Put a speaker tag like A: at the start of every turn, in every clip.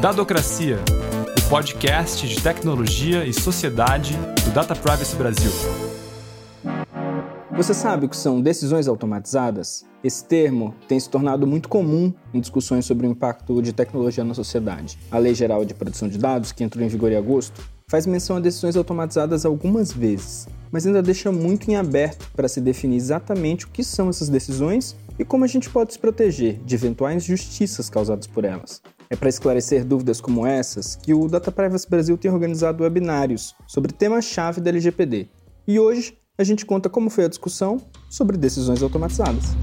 A: Dadocracia, o podcast de tecnologia e sociedade do Data Privacy Brasil.
B: Você sabe o que são decisões automatizadas? Esse termo tem se tornado muito comum em discussões sobre o impacto de tecnologia na sociedade. A Lei Geral de Proteção de Dados, que entrou em vigor em agosto, faz menção a decisões automatizadas algumas vezes, mas ainda deixa muito em aberto para se definir exatamente o que são essas decisões e como a gente pode se proteger de eventuais injustiças causadas por elas. É para esclarecer dúvidas como essas que o Data Privacy Brasil tem organizado webinários sobre temas-chave da LGPD. E hoje a gente conta como foi a discussão sobre decisões automatizadas.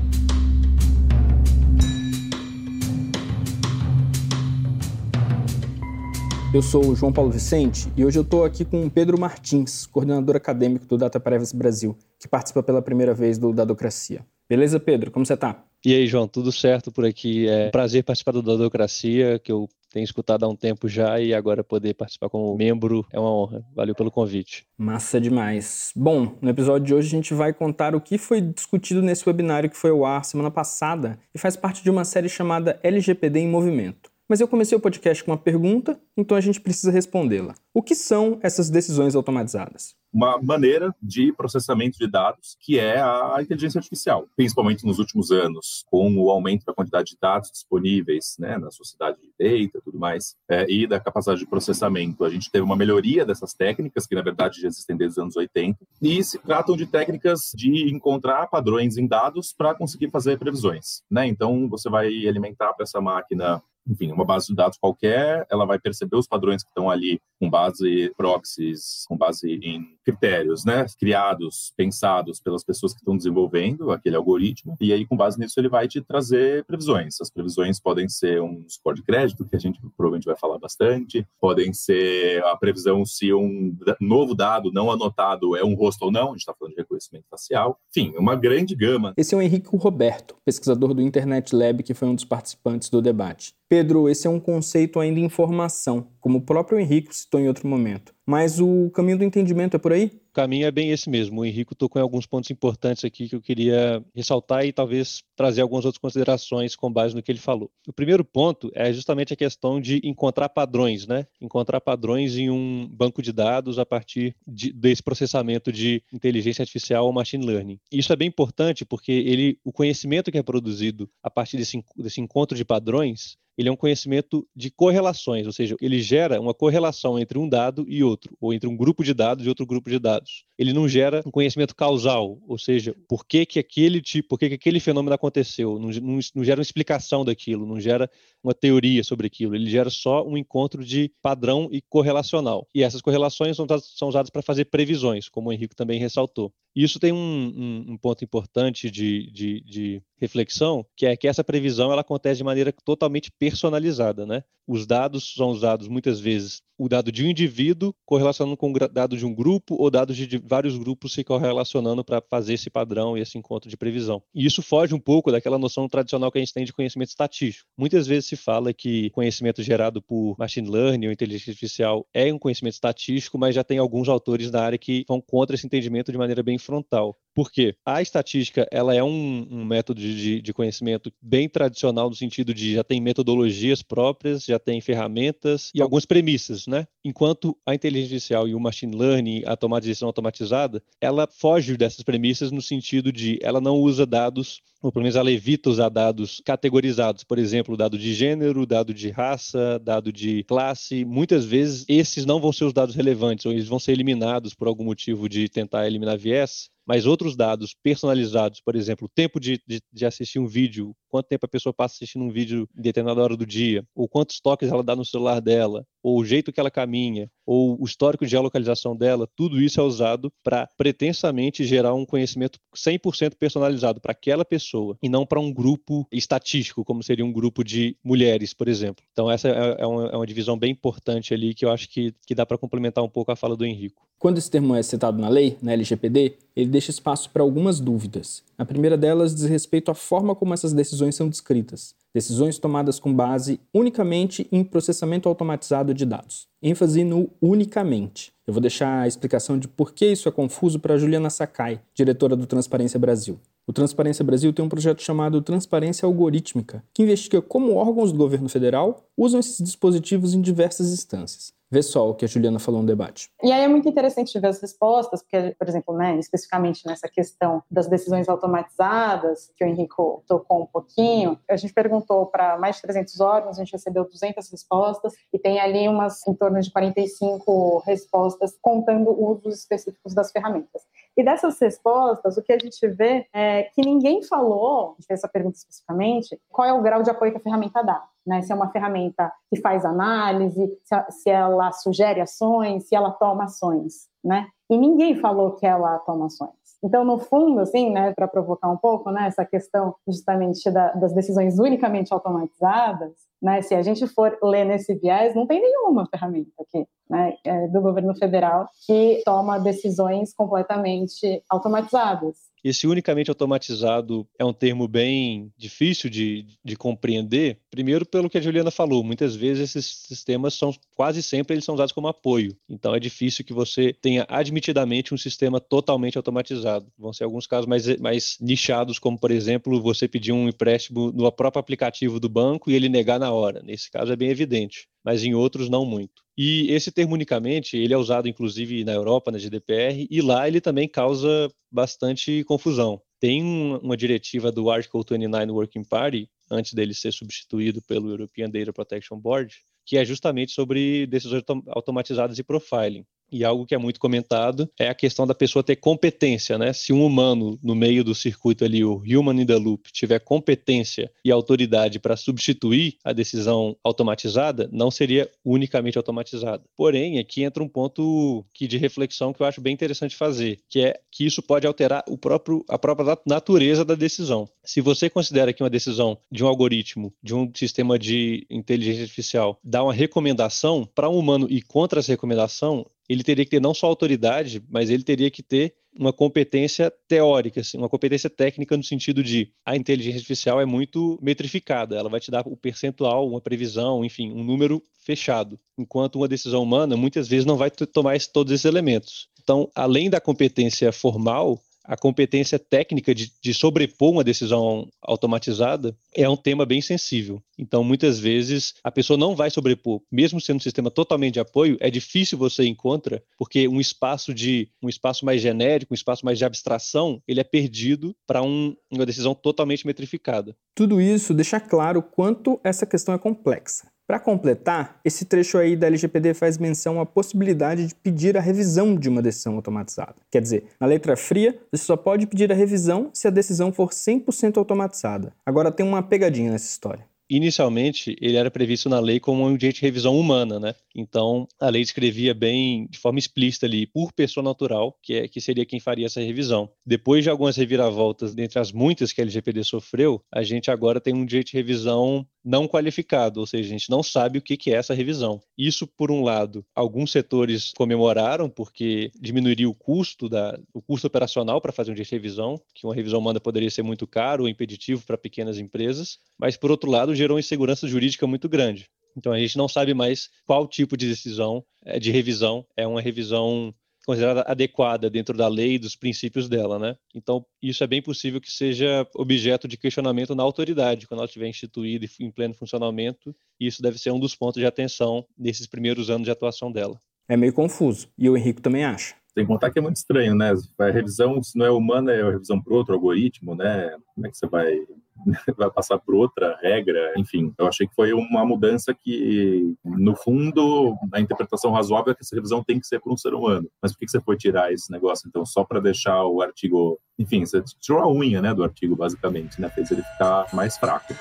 B: Eu sou o João Paulo Vicente e hoje eu estou aqui com o Pedro Martins, coordenador acadêmico do Data Privacy Brasil, que participa pela primeira vez do Dadocracia. Beleza, Pedro? Como você está?
C: E aí, João, tudo certo por aqui? É um prazer participar do Dadocracia, que eu tenho escutado há um tempo já e agora poder participar como membro é uma honra. Valeu pelo convite.
B: Massa demais. Bom, no episódio de hoje a gente vai contar o que foi discutido nesse webinário que foi ao ar semana passada e faz parte de uma série chamada LGPD em Movimento. Mas eu comecei o podcast com uma pergunta, então a gente precisa respondê-la. O que são essas decisões automatizadas?
D: Uma maneira de processamento de dados que é a inteligência artificial, principalmente nos últimos anos, com o aumento da quantidade de dados disponíveis né, na sociedade de data tudo mais, é, e da capacidade de processamento. A gente teve uma melhoria dessas técnicas, que na verdade já existem desde os anos 80, e se tratam de técnicas de encontrar padrões em dados para conseguir fazer previsões. Né? Então, você vai alimentar para essa máquina enfim, uma base de dados qualquer, ela vai perceber os padrões que estão ali com base proxies, com base em critérios, né, criados, pensados pelas pessoas que estão desenvolvendo aquele algoritmo, e aí com base nisso ele vai te trazer previsões. As previsões podem ser um score de crédito, que a gente provavelmente vai falar bastante, podem ser a previsão se um novo dado não anotado é um rosto ou não, a gente está falando de reconhecimento facial, enfim, uma grande gama.
B: Esse é o Henrique Roberto, pesquisador do Internet Lab, que foi um dos participantes do debate. Pedro, esse é um conceito ainda em formação, como o próprio Henrique citou em outro momento. Mas o caminho do entendimento é por aí?
C: O caminho é bem esse mesmo. O Henrique tocou em alguns pontos importantes aqui que eu queria ressaltar e talvez trazer algumas outras considerações com base no que ele falou. O primeiro ponto é justamente a questão de encontrar padrões, né? Encontrar padrões em um banco de dados a partir de, desse processamento de inteligência artificial ou machine learning. Isso é bem importante porque ele, o conhecimento que é produzido a partir desse, desse encontro de padrões ele é um conhecimento de correlações, ou seja, ele gera uma correlação entre um dado e outro, ou entre um grupo de dados e outro grupo de dados. Ele não gera um conhecimento causal, ou seja, por que, que aquele tipo, por que, que aquele fenômeno aconteceu, não, não, não gera uma explicação daquilo, não gera uma teoria sobre aquilo, ele gera só um encontro de padrão e correlacional. E essas correlações são, são usadas para fazer previsões, como o Henrique também ressaltou. E isso tem um, um, um ponto importante de, de, de, reflexão, que é que essa previsão ela acontece de maneira totalmente personalizada, né? Os dados são usados muitas vezes o dado de um indivíduo correlacionando com o dado de um grupo ou dados de vários grupos se correlacionando para fazer esse padrão e esse encontro de previsão. E isso foge um pouco daquela noção tradicional que a gente tem de conhecimento estatístico. Muitas vezes se fala que conhecimento gerado por machine learning ou inteligência artificial é um conhecimento estatístico, mas já tem alguns autores da área que vão contra esse entendimento de maneira bem frontal. Por quê? A estatística ela é um, um método de, de, conhecimento bem tradicional no sentido de já tem metodologias próprias, já tem ferramentas e algumas premissas, né? Enquanto a inteligência artificial e o machine learning, a tomada de decisão automatizada, ela foge dessas premissas no sentido de ela não usa dados ou pelo menos ela evita usar dados categorizados, por exemplo, dado de gênero, dado de raça, dado de classe. Muitas vezes esses não vão ser os dados relevantes, ou eles vão ser eliminados por algum motivo de tentar eliminar viés mas outros dados personalizados, por exemplo, o tempo de, de, de, assistir um vídeo, quanto tempo a pessoa passa assistindo um vídeo em determinada hora do dia, ou quantos toques ela dá no celular dela, ou o jeito que ela caminha, ou o histórico de geolocalização dela, tudo isso é usado para pretensamente gerar um conhecimento 100% personalizado para aquela pessoa e não para um grupo estatístico, como seria um grupo de mulheres, por exemplo. Então, essa é, é uma, é uma divisão bem importante ali que eu acho que, que dá para complementar um pouco a fala do Henrico.
B: Quando esse termo é citado na lei, na LGPD, ele deixa espaço para algumas dúvidas. A primeira delas diz respeito à forma como essas decisões são descritas. Decisões tomadas com base unicamente em processamento automatizado de dados. ênfase no unicamente. Eu vou deixar a explicação de por que isso é confuso para Juliana Sakai, diretora do Transparência Brasil. O Transparência Brasil tem um projeto chamado Transparência Algorítmica, que investiga como órgãos do governo federal usam esses dispositivos em diversas instâncias. Vê só o que a Juliana falou no debate.
E: E aí é muito interessante ver as respostas, porque, por exemplo, né, especificamente nessa questão das decisões automatizadas, que o Henrico tocou um pouquinho, a gente perguntou para mais de 300 órgãos, a gente recebeu 200 respostas, e tem ali umas em torno de 45 respostas contando usos específicos das ferramentas. E dessas respostas, o que a gente vê é que ninguém falou, a gente fez essa pergunta especificamente, qual é o grau de apoio que a ferramenta dá. Né? Se é uma ferramenta que faz análise, se ela sugere ações, se ela toma ações. Né? E ninguém falou que ela toma ações. Então, no fundo, assim, né, para provocar um pouco, né, essa questão justamente da, das decisões unicamente automatizadas, né, se a gente for ler nesse viés, não tem nenhuma ferramenta aqui né, é, do governo federal que toma decisões completamente automatizadas.
C: Esse unicamente automatizado é um termo bem difícil de, de compreender, primeiro pelo que a Juliana falou, muitas vezes esses sistemas são, quase sempre eles são usados como apoio, então é difícil que você tenha admitidamente um sistema totalmente automatizado. Vão ser alguns casos mais, mais nichados, como por exemplo, você pedir um empréstimo no próprio aplicativo do banco e ele negar na hora, nesse caso é bem evidente mas em outros não muito. E esse termo unicamente, ele é usado inclusive na Europa, na GDPR, e lá ele também causa bastante confusão. Tem uma diretiva do Article 29 Working Party, antes dele ser substituído pelo European Data Protection Board, que é justamente sobre decisões automatizadas e profiling. E algo que é muito comentado é a questão da pessoa ter competência, né? Se um humano no meio do circuito ali, o human in the loop, tiver competência e autoridade para substituir a decisão automatizada, não seria unicamente automatizada. Porém, aqui entra um ponto que de reflexão que eu acho bem interessante fazer, que é que isso pode alterar o próprio, a própria natureza da decisão. Se você considera que uma decisão de um algoritmo, de um sistema de inteligência artificial, dá uma recomendação para um humano e contra essa recomendação, ele teria que ter não só autoridade, mas ele teria que ter uma competência teórica, assim, uma competência técnica no sentido de a inteligência artificial é muito metrificada, ela vai te dar o percentual, uma previsão, enfim, um número fechado, enquanto uma decisão humana muitas vezes não vai tomar todos esses elementos. Então, além da competência formal, a competência técnica de, de, sobrepor uma decisão automatizada é um tema bem sensível. Então, muitas vezes, a pessoa não vai sobrepor, mesmo sendo um sistema totalmente de apoio, é difícil você encontrar, porque um espaço de um espaço mais genérico, um espaço mais de abstração, ele é perdido para um, uma decisão totalmente metrificada.
B: Tudo isso deixa claro quanto essa questão é complexa. Para completar, esse trecho aí da LGPD faz menção à possibilidade de pedir a revisão de uma decisão automatizada. Quer dizer, na letra fria, você só pode pedir a revisão se a decisão for 100% automatizada. Agora tem uma pegadinha nessa história
C: inicialmente ele era previsto na lei como um ambiente de revisão humana, né? Então a lei descrevia bem de forma explícita ali por pessoa natural, que é que seria quem faria essa revisão. Depois de algumas reviravoltas, dentre as muitas que a LGPD sofreu, a gente agora tem um direito de revisão não qualificado, ou seja, a gente não sabe o que é essa revisão. Isso, por um lado, alguns setores comemoraram porque diminuiria o custo da, o custo operacional para fazer um direito de revisão, que uma revisão humana poderia ser muito caro ou impeditivo para pequenas empresas, mas por outro lado gerou insegurança jurídica muito grande. Então a gente não sabe mais qual tipo de decisão eh, de revisão é uma revisão considerada adequada dentro da lei e dos princípios dela, né? Então, isso é bem possível que seja objeto de questionamento na autoridade, quando ela estiver instituída em pleno funcionamento, e isso deve ser um dos pontos de atenção nesses primeiros anos de atuação dela.
B: É meio confuso, e o Henrique também acha.
D: Tem que contar que é muito estranho, né? A revisão, se não é humana, é a revisão para outro algoritmo, né? Como é que você vai vai passar por outra regra, enfim. Eu achei que foi uma mudança que, no fundo, a interpretação razoável é que essa revisão tem que ser por um ser humano. Mas por que você foi tirar esse negócio, então, só para deixar o artigo... Enfim, você tirou a unha, né, do artigo, basicamente, né? Fez ele ficar mais fraco.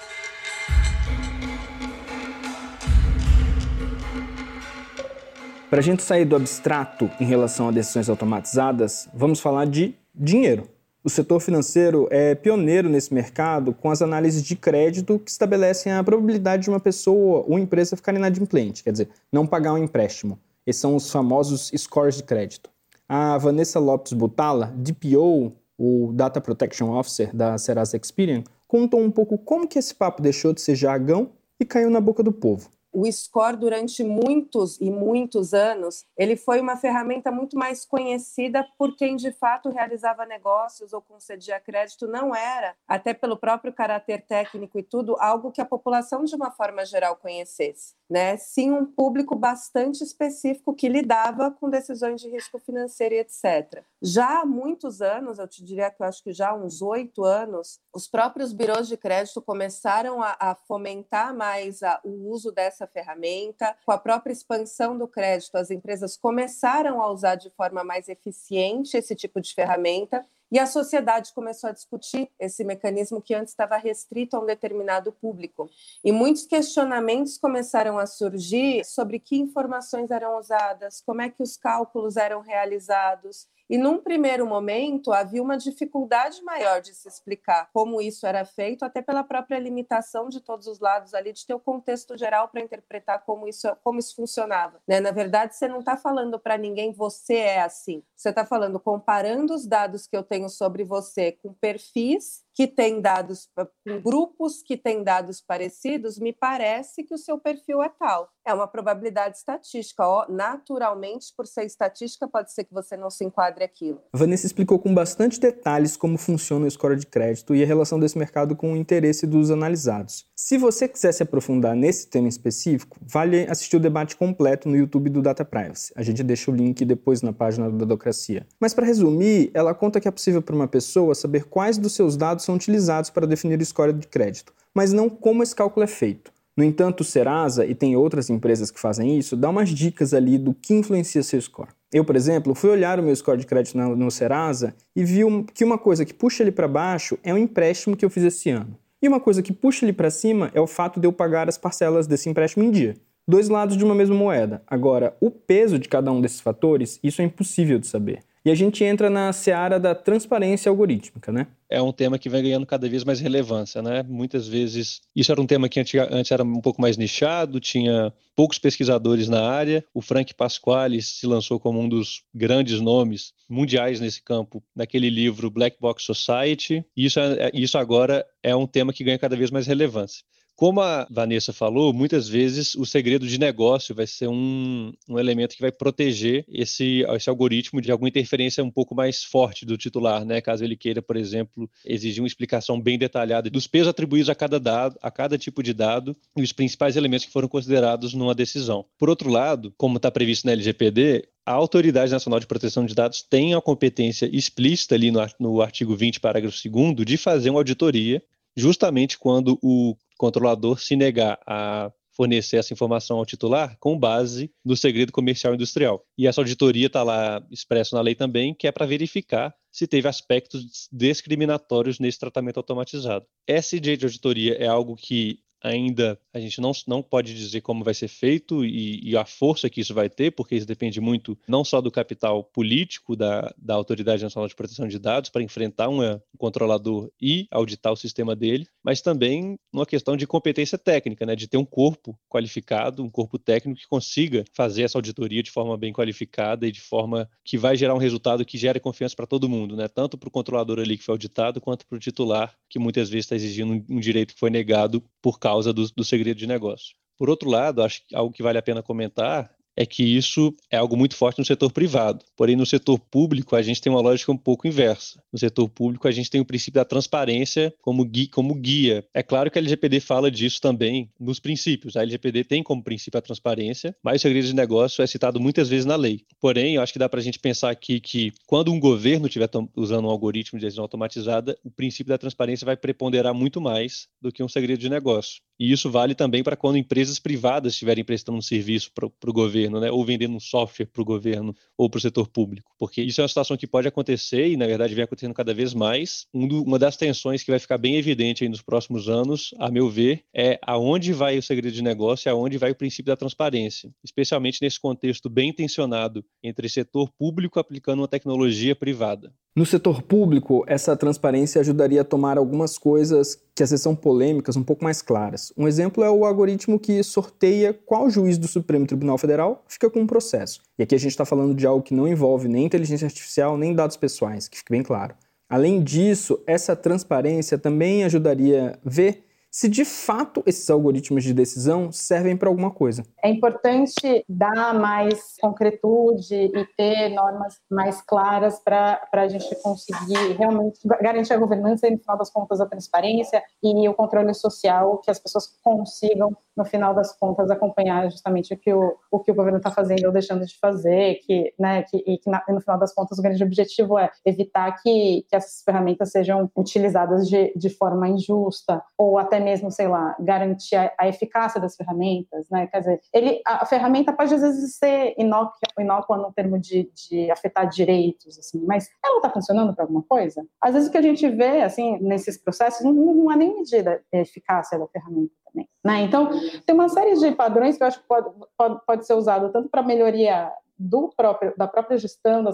B: Para a gente sair do abstrato em relação a decisões automatizadas, vamos falar de dinheiro. O setor financeiro é pioneiro nesse mercado com as análises de crédito que estabelecem a probabilidade de uma pessoa ou empresa ficar inadimplente, quer dizer, não pagar um empréstimo. Esses são os famosos scores de crédito. A Vanessa Lopes Butala, DPO, o Data Protection Officer da Serasa Experian, contou um pouco como que esse papo deixou de ser jargão e caiu na boca do povo.
F: O score durante muitos e muitos anos, ele foi uma ferramenta muito mais conhecida por quem de fato realizava negócios ou concedia crédito, não era, até pelo próprio caráter técnico e tudo, algo que a população de uma forma geral conhecesse, né? Sim, um público bastante específico que lidava com decisões de risco financeiro e etc. Já há muitos anos, eu te diria que eu acho que já há uns oito anos, os próprios birôs de crédito começaram a, a fomentar mais a, o uso dessa ferramenta. Com a própria expansão do crédito, as empresas começaram a usar de forma mais eficiente esse tipo de ferramenta e a sociedade começou a discutir esse mecanismo que antes estava restrito a um determinado público. E muitos questionamentos começaram a surgir sobre que informações eram usadas, como é que os cálculos eram realizados. E num primeiro momento havia uma dificuldade maior de se explicar como isso era feito, até pela própria limitação de todos os lados ali, de ter o contexto geral para interpretar como isso, como isso funcionava. Né? Na verdade, você não está falando para ninguém você é assim. Você está falando comparando os dados que eu tenho sobre você com perfis que tem dados, com grupos que têm dados parecidos, me parece que o seu perfil é tal. É uma probabilidade estatística. Ó, naturalmente, por ser estatística, pode ser que você não se enquadre aquilo.
B: Vanessa explicou com bastante detalhes como funciona o score de crédito e a relação desse mercado com o interesse dos analisados. Se você quiser se aprofundar nesse tema específico, vale assistir o debate completo no YouTube do Data Privacy. A gente deixa o link depois na página do Dadocracia. Mas para resumir, ela conta que é possível para uma pessoa saber quais dos seus dados são utilizados para definir o score de crédito, mas não como esse cálculo é feito. No entanto, o Serasa, e tem outras empresas que fazem isso, dá umas dicas ali do que influencia seu score. Eu, por exemplo, fui olhar o meu score de crédito no, no Serasa e vi que uma coisa que puxa ele para baixo é um empréstimo que eu fiz esse ano. E uma coisa que puxa ele para cima é o fato de eu pagar as parcelas desse empréstimo em dia. Dois lados de uma mesma moeda. Agora, o peso de cada um desses fatores, isso é impossível de saber. E a gente entra na seara da transparência algorítmica, né?
C: É um tema que vem ganhando cada vez mais relevância, né? Muitas vezes, isso era um tema que antes era um pouco mais nichado, tinha poucos pesquisadores na área. O Frank Pasquale se lançou como um dos grandes nomes mundiais nesse campo, naquele livro Black Box Society. E isso, é, isso agora é um tema que ganha cada vez mais relevância. Como a Vanessa falou, muitas vezes o segredo de negócio vai ser um, um elemento que vai proteger esse, esse algoritmo de alguma interferência um pouco mais forte do titular, né? Caso ele queira, por exemplo, exigir uma explicação bem detalhada dos pesos atribuídos a cada dado, a cada tipo de dado e os principais elementos que foram considerados numa decisão. Por outro lado, como está previsto na LGPD, a Autoridade Nacional de Proteção de Dados tem a competência explícita ali no, no artigo 20, parágrafo 2 de fazer uma auditoria justamente quando o controlador se negar a fornecer essa informação ao titular com base no segredo comercial industrial. E essa auditoria está lá expresso na lei também, que é para verificar se teve aspectos discriminatórios nesse tratamento automatizado. Essa de auditoria é algo que ainda a gente não, não pode dizer como vai ser feito e, e, a força que isso vai ter, porque isso depende muito não só do capital político da, da Autoridade Nacional de Proteção de Dados para enfrentar um controlador e auditar o sistema dele, mas também uma questão de competência técnica, né, de ter um corpo qualificado, um corpo técnico que consiga fazer essa auditoria de forma bem qualificada e de forma que vai gerar um resultado que gere confiança para todo mundo, né, tanto para o controlador ali que foi auditado, quanto para o titular, que muitas vezes está exigindo um, um direito que foi negado por causa causa do, do segredo de negócio. Por outro lado, acho que algo que vale a pena comentar é que isso é algo muito forte no setor privado. Porém, no setor público, a gente tem uma lógica um pouco inversa. No setor público, a gente tem o princípio da transparência como guia. Como guia. É claro que a LGPD fala disso também nos princípios. A LGPD tem como princípio a transparência, mas o segredo de negócio é citado muitas vezes na lei. Porém, eu acho que dá para a gente pensar aqui que quando um governo estiver usando um algoritmo de decisão automatizada, o princípio da transparência vai preponderar muito mais do que um segredo de negócio. E isso vale também para quando empresas privadas estiverem prestando um serviço para o governo, né? ou vendendo um software para o governo ou para o setor público. Porque isso é uma situação que pode acontecer e, na verdade, vem acontecendo cada vez mais. Um do, uma das tensões que vai ficar bem evidente nos próximos anos, a meu ver, é aonde vai o segredo de negócio e aonde vai o princípio da transparência, especialmente nesse contexto bem intencionado entre setor público aplicando uma tecnologia privada.
B: No setor público, essa transparência ajudaria a tomar algumas coisas que às vezes são polêmicas um pouco mais claras. Um exemplo é o algoritmo que sorteia qual juiz do Supremo Tribunal Federal fica com um processo. E aqui a gente está falando de algo que não envolve nem inteligência artificial nem dados pessoais, que fique bem claro. Além disso, essa transparência também ajudaria a ver se de fato esses algoritmos de decisão servem para alguma coisa.
E: É importante dar mais concretude e ter normas mais claras para a gente conseguir realmente garantir a governança e, no final das contas, a transparência e o controle social, que as pessoas consigam, no final das contas, acompanhar justamente o que o, o, que o governo está fazendo ou deixando de fazer, que, né, que, e que, no final das contas, o grande objetivo é evitar que, que essas ferramentas sejam utilizadas de, de forma injusta ou até mesmo, sei lá, garantir a, a eficácia das ferramentas, né? Quer dizer, ele, a, ferramenta pode às vezes ser inócua, inócua no termo de, de afetar direitos, assim, mas ela está funcionando para alguma coisa? Às vezes o que a gente vê, assim, nesses processos, não, não há nem medida a eficácia da ferramenta também, né? Então, tem uma série de padrões que eu acho que pode, pode, pode ser usado tanto para melhoria do próprio, da própria gestão, da,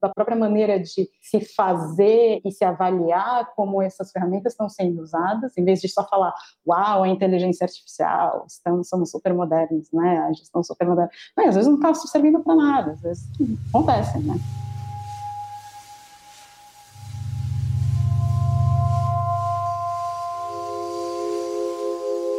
E: da própria maneira de se fazer e se avaliar como essas ferramentas estão sendo usadas, em vez de só falar, uau, a inteligência artificial, estamos, somos super modernos, né? A gestão super moderna. Mas, às vezes não está servindo para nada, às vezes acontece, né?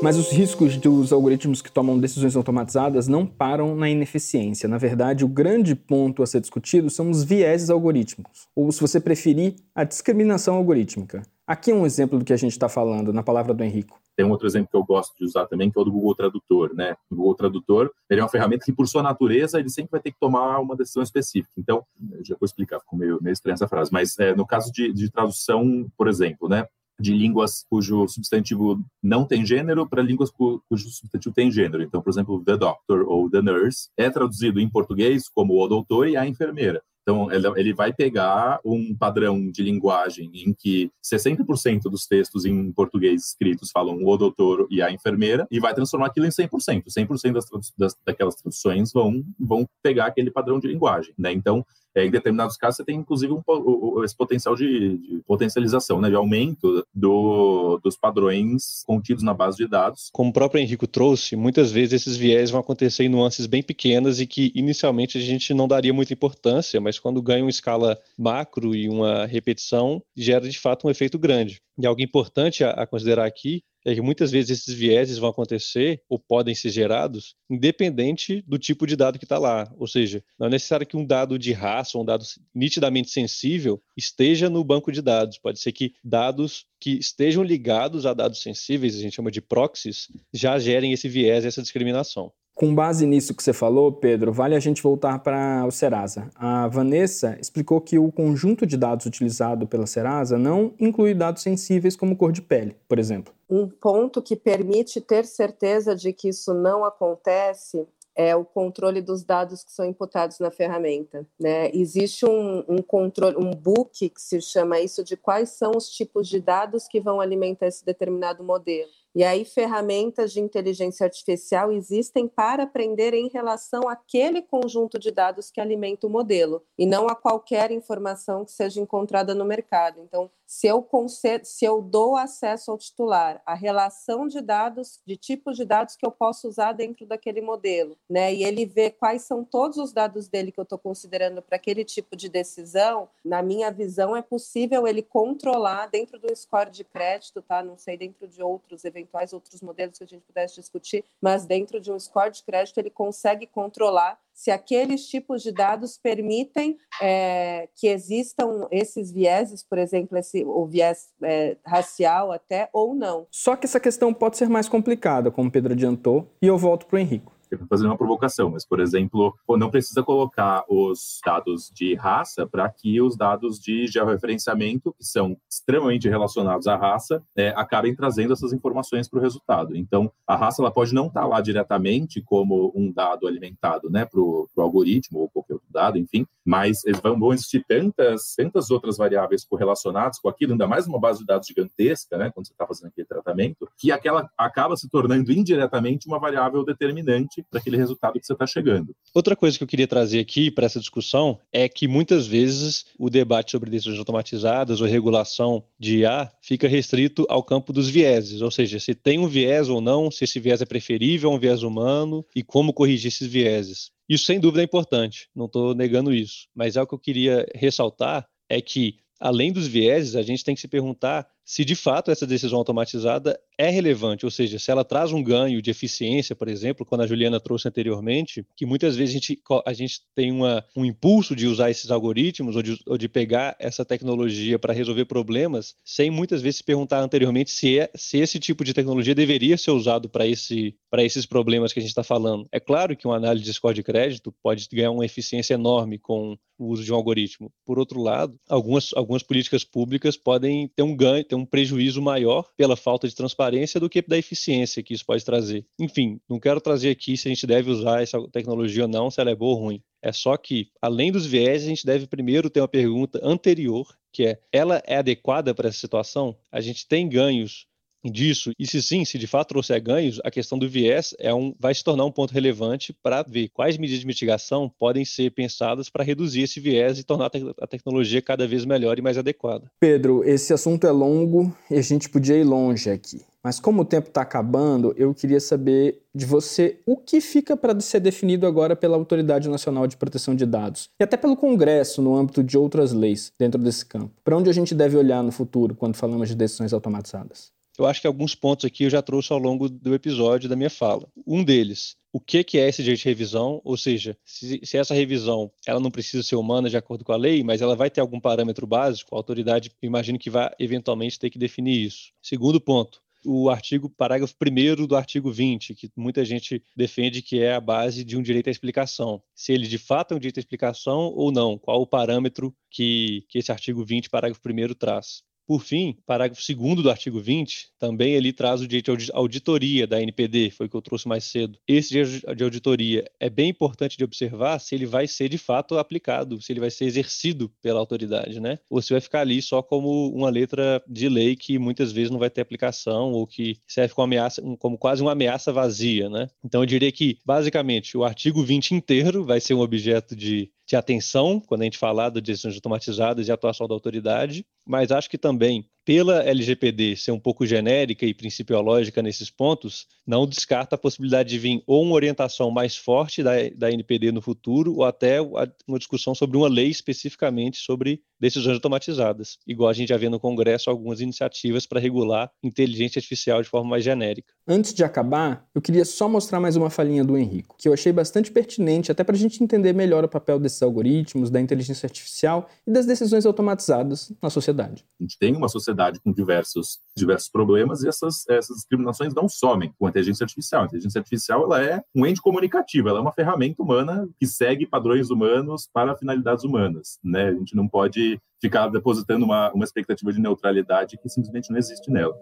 B: Mas os riscos dos algoritmos que tomam decisões automatizadas não param na ineficiência. Na verdade, o grande ponto a ser discutido são os vieses algorítmicos, ou, se você preferir, a discriminação algorítmica. Aqui é um exemplo do que a gente está falando, na palavra do Henrico.
D: Tem um outro exemplo que eu gosto de usar também, que é o do Google Tradutor, né? O Google Tradutor, ele é uma ferramenta que, por sua natureza, ele sempre vai ter que tomar uma decisão específica. Então, já vou explicar, ficou meio, meio estranha essa frase, mas é, no caso de, de tradução, por exemplo, né? De línguas cujo substantivo não tem gênero para línguas cujo substantivo tem gênero. Então, por exemplo, the doctor ou the nurse é traduzido em português como o doutor e a enfermeira. Então, ele vai pegar um padrão de linguagem em que 60% dos textos em português escritos falam o doutor e a enfermeira e vai transformar aquilo em 100%. 100% das, das, daquelas traduções vão, vão pegar aquele padrão de linguagem. Né? Então, é, em determinados casos, você tem, inclusive, um, esse potencial de, de potencialização, né, de aumento do, dos padrões contidos na base de dados.
C: Como o próprio Henrico trouxe, muitas vezes esses viés vão acontecer em nuances bem pequenas e que, inicialmente, a gente não daria muita importância, mas quando ganha uma escala macro e uma repetição, gera, de fato, um efeito grande. E algo importante a, a considerar aqui é que muitas vezes esses vieses vão acontecer ou podem ser gerados independente do tipo de dado que está lá. Ou seja, não é necessário que um dado de raça ou um dado nitidamente sensível esteja no banco de dados. Pode ser que dados que estejam ligados a dados sensíveis, a gente chama de proxies, já gerem esse viés, essa discriminação.
B: Com base nisso que você falou, Pedro, vale a gente voltar para o Serasa. A Vanessa explicou que o conjunto de dados utilizado pela Serasa não inclui dados sensíveis como cor de pele, por exemplo.
F: Um ponto que permite ter certeza de que isso não acontece é o controle dos dados que são imputados na ferramenta. Né? Existe um, um, controle, um book que se chama isso de quais são os tipos de dados que vão alimentar esse determinado modelo. E aí, ferramentas de inteligência artificial existem para aprender em relação àquele conjunto de dados que alimenta o modelo, e não a qualquer informação que seja encontrada no mercado. Então, se eu, concedo, se eu dou acesso ao titular, a relação de dados, de tipos de dados que eu posso usar dentro daquele modelo, né? E ele vê quais são todos os dados dele que eu estou considerando para aquele tipo de decisão, na minha visão, é possível ele controlar dentro do score de crédito, tá? Não sei dentro de outros eventuais outros modelos que a gente pudesse discutir, mas dentro de um score de crédito ele consegue controlar se aqueles tipos de dados permitem é, que existam esses vieses, por exemplo, esse, o viés é, racial até, ou não.
B: Só que essa questão pode ser mais complicada, como o Pedro adiantou, e eu volto para o Henrico
D: fazer uma provocação, mas, por exemplo, não precisa colocar os dados de raça para que os dados de georreferenciamento, que são extremamente relacionados à raça, é, acabem trazendo essas informações para o resultado. Então, a raça ela pode não estar tá lá diretamente como um dado alimentado né, para o algoritmo ou qualquer outro dado, enfim, mas vão, vão existir tantas, tantas outras variáveis correlacionadas com aquilo, ainda mais uma base de dados gigantesca, né, quando você está fazendo aquele tratamento, que aquela acaba se tornando indiretamente uma variável determinante para aquele resultado que você está chegando.
C: Outra coisa que eu queria trazer aqui para essa discussão é que muitas vezes o debate sobre decisões automatizadas ou regulação de IA fica restrito ao campo dos vieses, ou seja, se tem um viés ou não, se esse viés é preferível a um viés humano e como corrigir esses vieses. Isso sem dúvida é importante, não estou negando isso, mas é o que eu queria ressaltar é que além dos vieses, a gente tem que se perguntar se de fato essa decisão automatizada é relevante, ou seja, se ela traz um ganho de eficiência, por exemplo, quando a Juliana trouxe anteriormente, que muitas vezes a gente, a gente tem uma, um impulso de usar esses algoritmos ou de, ou de pegar essa tecnologia para resolver problemas, sem muitas vezes se perguntar anteriormente se, é, se esse tipo de tecnologia deveria ser usado para esse, esses problemas que a gente está falando. É claro que uma análise de score de crédito pode ganhar uma eficiência enorme com o uso de um algoritmo. Por outro lado, algumas, algumas políticas públicas podem ter um ganho, ter um prejuízo maior pela falta de transparência do que da eficiência que isso pode trazer. Enfim, não quero trazer aqui se a gente deve usar essa tecnologia ou não, se ela é boa ou ruim. É só que, além dos viés, a gente deve primeiro ter uma pergunta anterior, que é: ela é adequada para essa situação? A gente tem ganhos disso, e se sim, se de fato trouxer ganhos, a questão do viés é um, vai se tornar um ponto relevante para ver quais medidas de mitigação podem ser pensadas para reduzir esse viés e tornar a tecnologia cada vez melhor e mais adequada.
B: Pedro, esse assunto é longo e a gente podia ir longe aqui. Mas como o tempo está acabando, eu queria saber de você o que fica para ser definido agora pela Autoridade Nacional de Proteção de Dados e até pelo Congresso no âmbito de outras leis dentro desse campo. Para onde a gente deve olhar no futuro quando falamos de decisões automatizadas?
C: Eu acho que alguns pontos aqui eu já trouxe ao longo do episódio da minha fala. Um deles, o que, que é esse direito de revisão, ou seja, se, se, essa revisão ela não precisa ser humana de acordo com a lei, mas ela vai ter algum parâmetro básico, a autoridade, imagino que vai eventualmente ter que definir isso. Segundo ponto, o artigo, parágrafo 1 do artigo 20, que muita gente defende que é a base de um direito à explicação. Se ele de fato é um direito à explicação ou não, qual o parâmetro que, que esse artigo 20, parágrafo 1 traz. Por fim, parágrafo 2 do artigo 20, também ele traz o direito de auditoria da NPD, foi o que eu trouxe mais cedo. Esse direito de auditoria é bem importante de observar se ele vai ser de fato aplicado, se ele vai ser exercido pela autoridade, né? Ou se vai ficar ali só como uma letra de lei que muitas vezes não vai ter aplicação ou que serve como, ameaça, como quase uma ameaça vazia, né? Então eu diria que, basicamente, o artigo 20 inteiro vai ser um objeto de de atenção quando a gente falar de decisões automatizadas e atuação da autoridade, mas acho que também pela LGPD ser um pouco genérica e principiológica nesses pontos, não descarta a possibilidade de vir ou uma orientação mais forte da, da NPD no futuro, ou até uma discussão sobre uma lei especificamente sobre decisões automatizadas, igual a gente já vê no Congresso algumas iniciativas para regular inteligência artificial de forma mais genérica.
B: Antes de acabar, eu queria só mostrar mais uma falinha do Henrico, que eu achei bastante pertinente até para a gente entender melhor o papel desses algoritmos, da inteligência artificial e das decisões automatizadas na sociedade.
D: A gente tem uma sociedade sociedade com diversos, diversos problemas e essas, essas discriminações não somem com a inteligência artificial. A inteligência artificial ela é um ente comunicativo, ela é uma ferramenta humana que segue padrões humanos para finalidades humanas. Né? A gente não pode ficar depositando uma, uma expectativa de neutralidade que simplesmente não existe nela.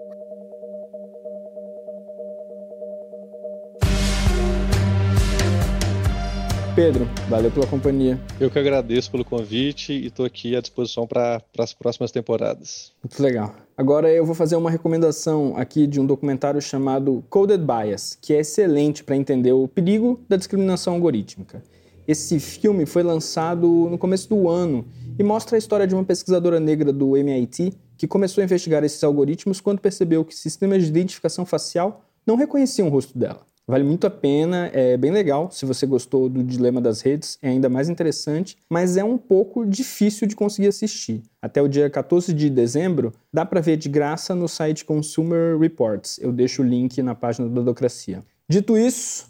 B: Pedro, valeu pela companhia.
C: Eu que agradeço pelo convite e estou aqui à disposição para as próximas temporadas.
B: Muito legal. Agora eu vou fazer uma recomendação aqui de um documentário chamado Coded Bias, que é excelente para entender o perigo da discriminação algorítmica. Esse filme foi lançado no começo do ano e mostra a história de uma pesquisadora negra do MIT que começou a investigar esses algoritmos quando percebeu que sistemas de identificação facial não reconheciam o rosto dela. Vale muito a pena, é bem legal. Se você gostou do Dilema das Redes, é ainda mais interessante, mas é um pouco difícil de conseguir assistir. Até o dia 14 de dezembro, dá para ver de graça no site Consumer Reports. Eu deixo o link na página da Docracia. Dito isso,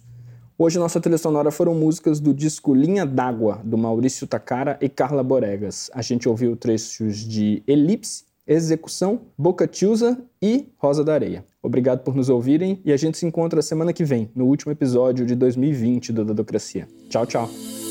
B: hoje nossa trilha sonora foram músicas do disco Linha d'Água, do Maurício Takara e Carla Boregas. A gente ouviu trechos de Elipse, Execução, Boca Tiusa e Rosa da Areia. Obrigado por nos ouvirem e a gente se encontra semana que vem, no último episódio de 2020 do Dadocracia. Tchau, tchau.